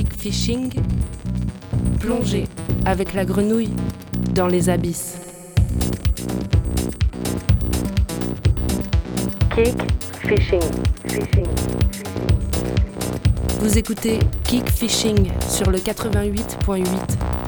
kick fishing, plongez avec la grenouille dans les abysses. Kick fishing, fishing. Vous écoutez Kick Fishing sur le 88.8.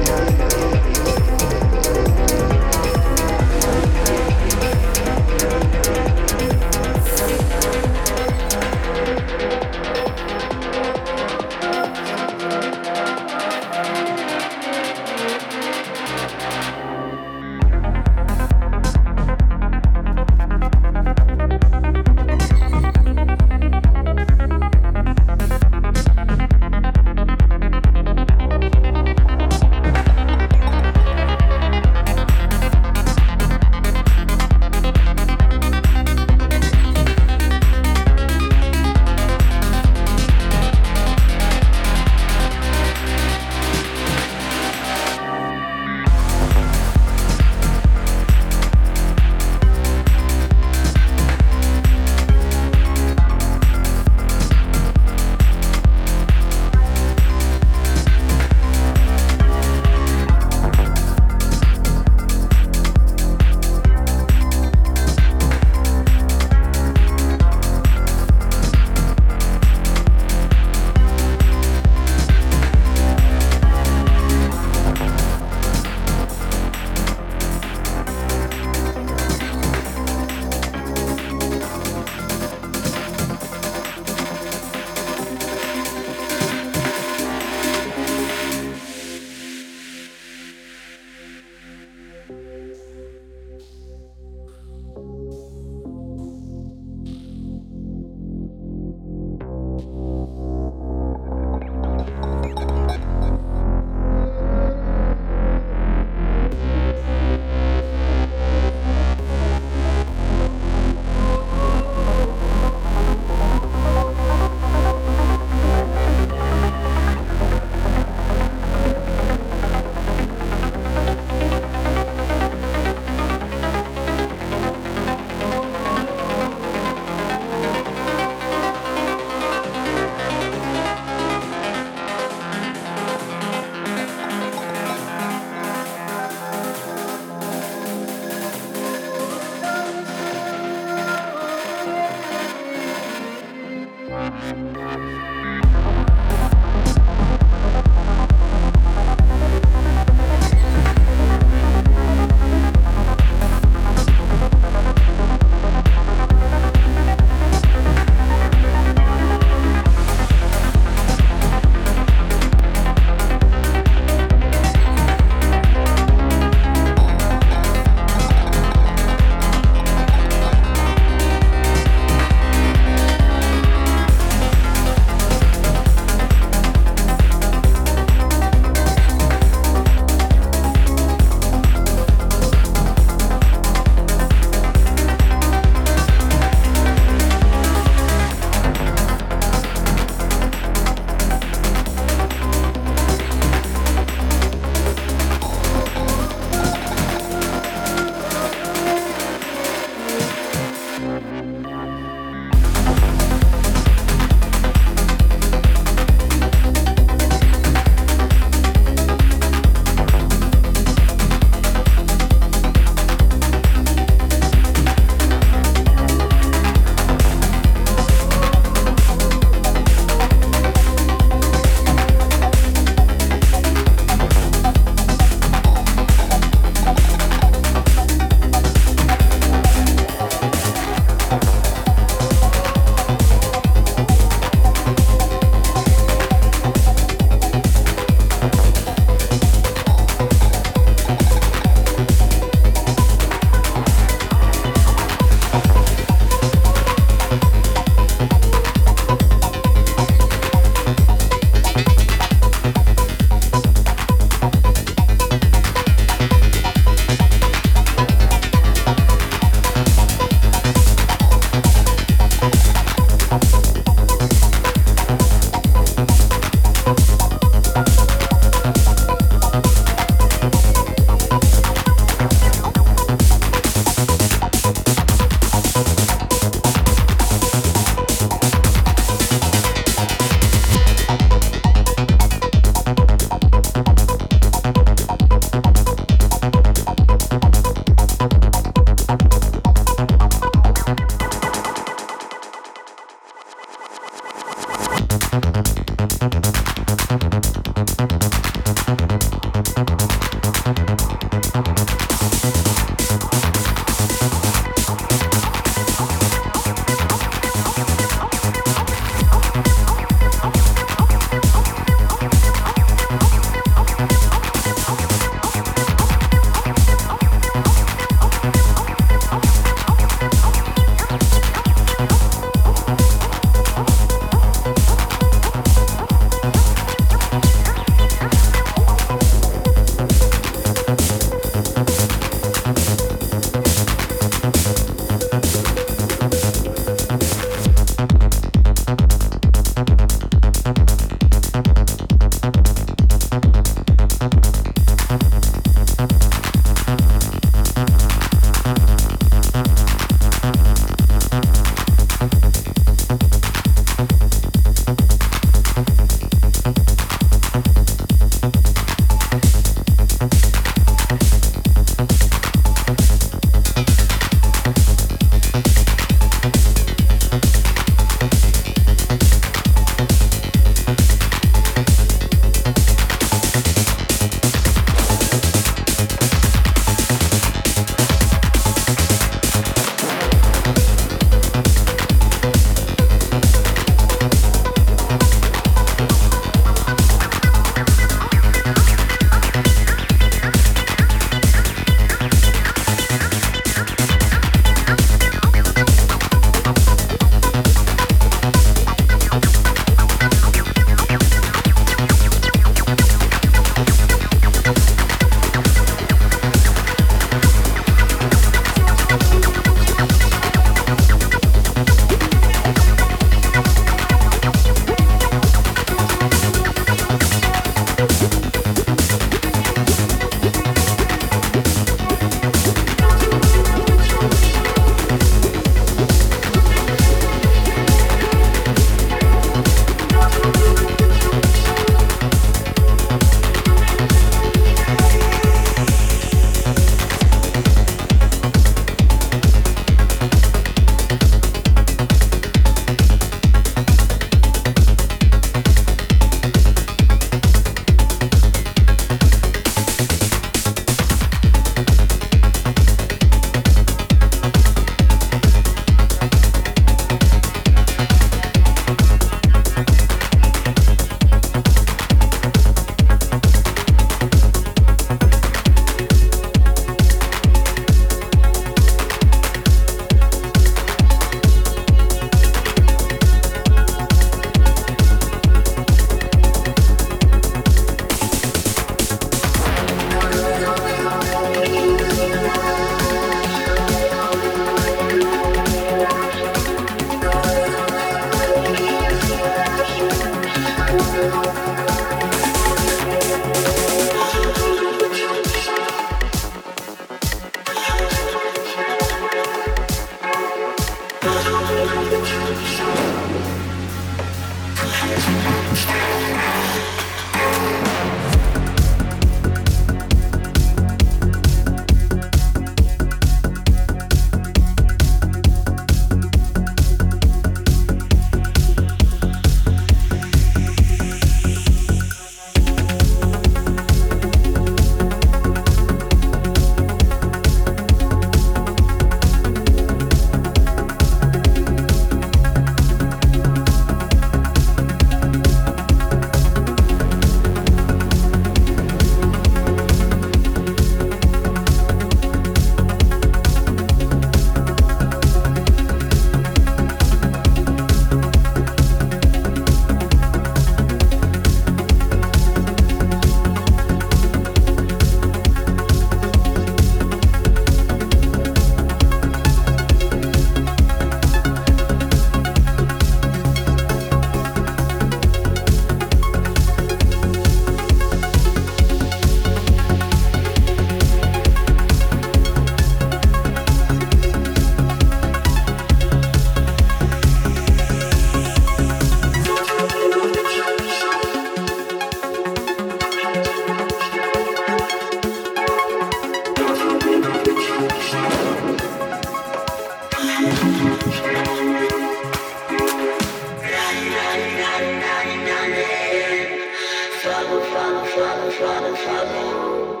Tonight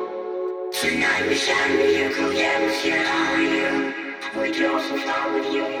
we shall be a coherent We draw some flower with you.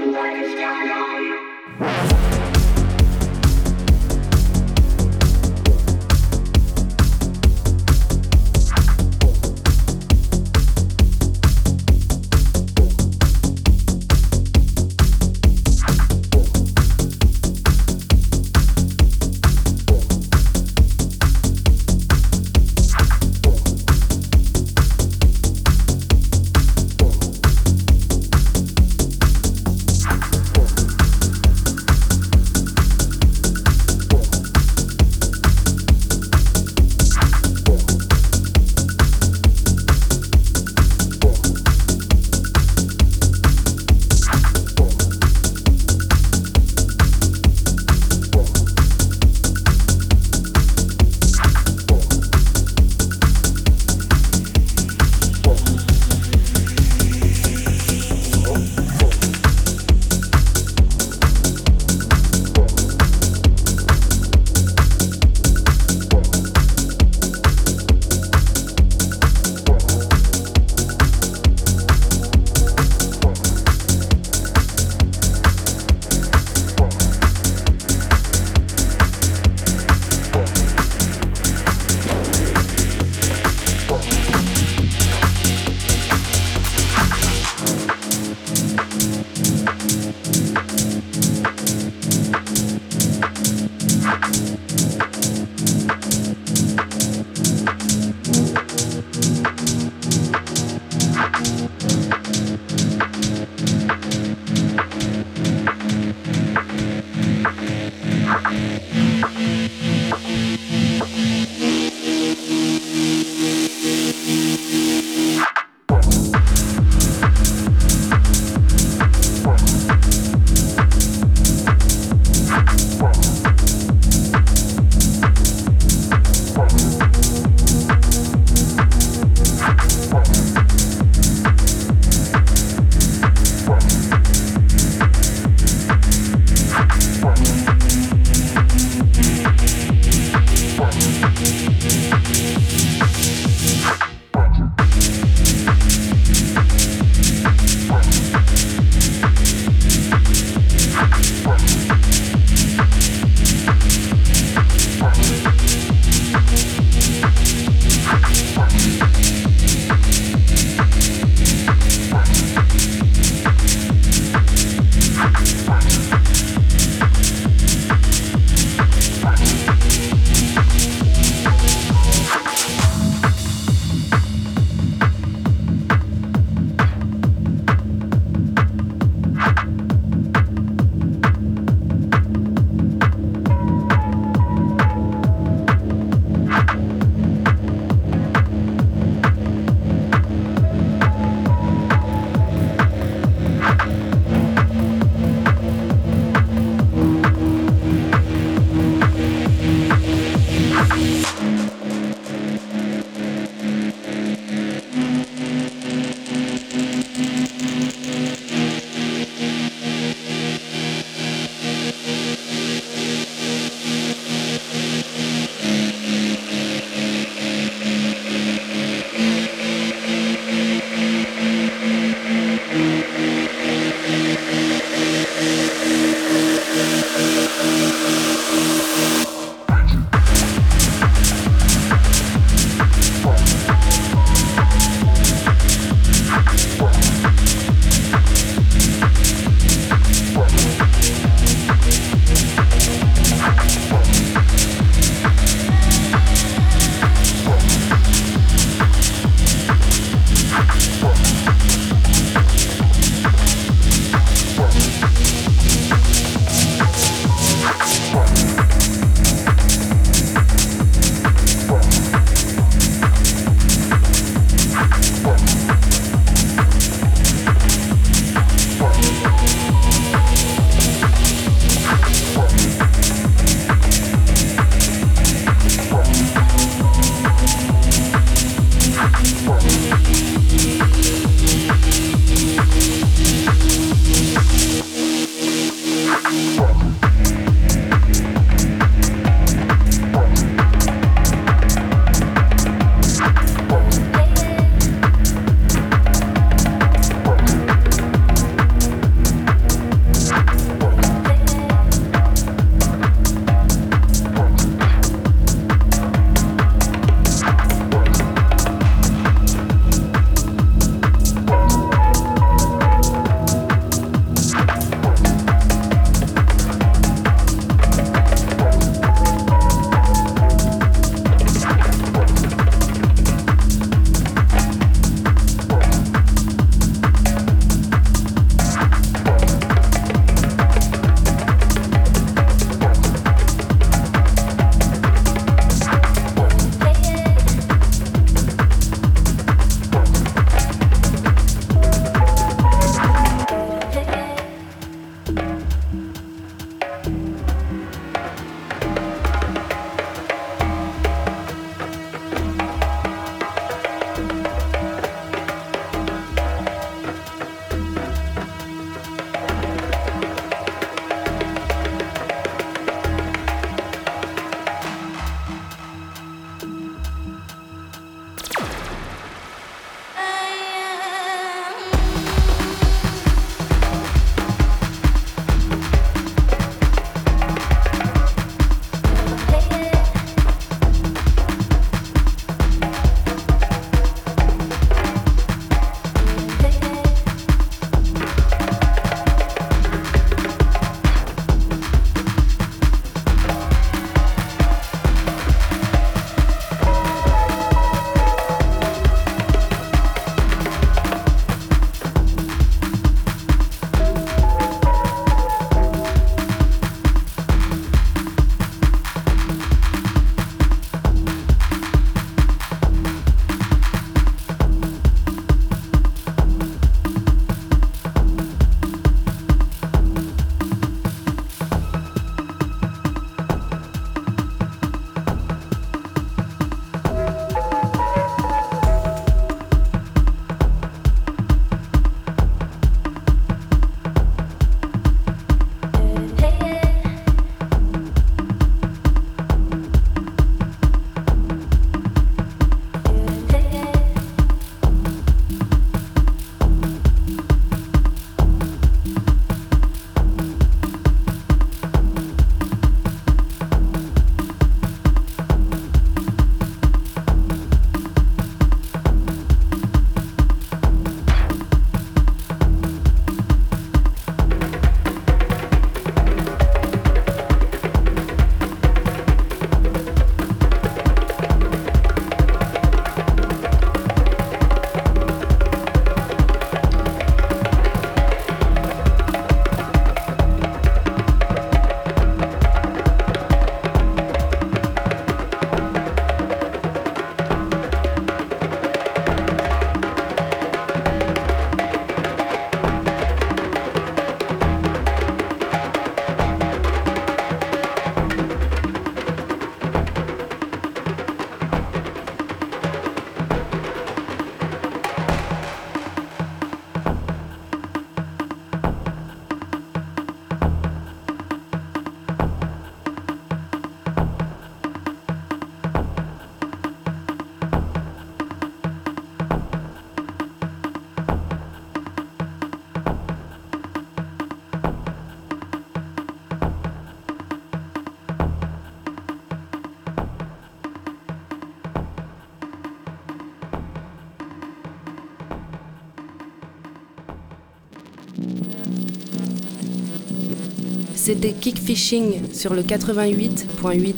C'était Kickfishing sur le 88.8.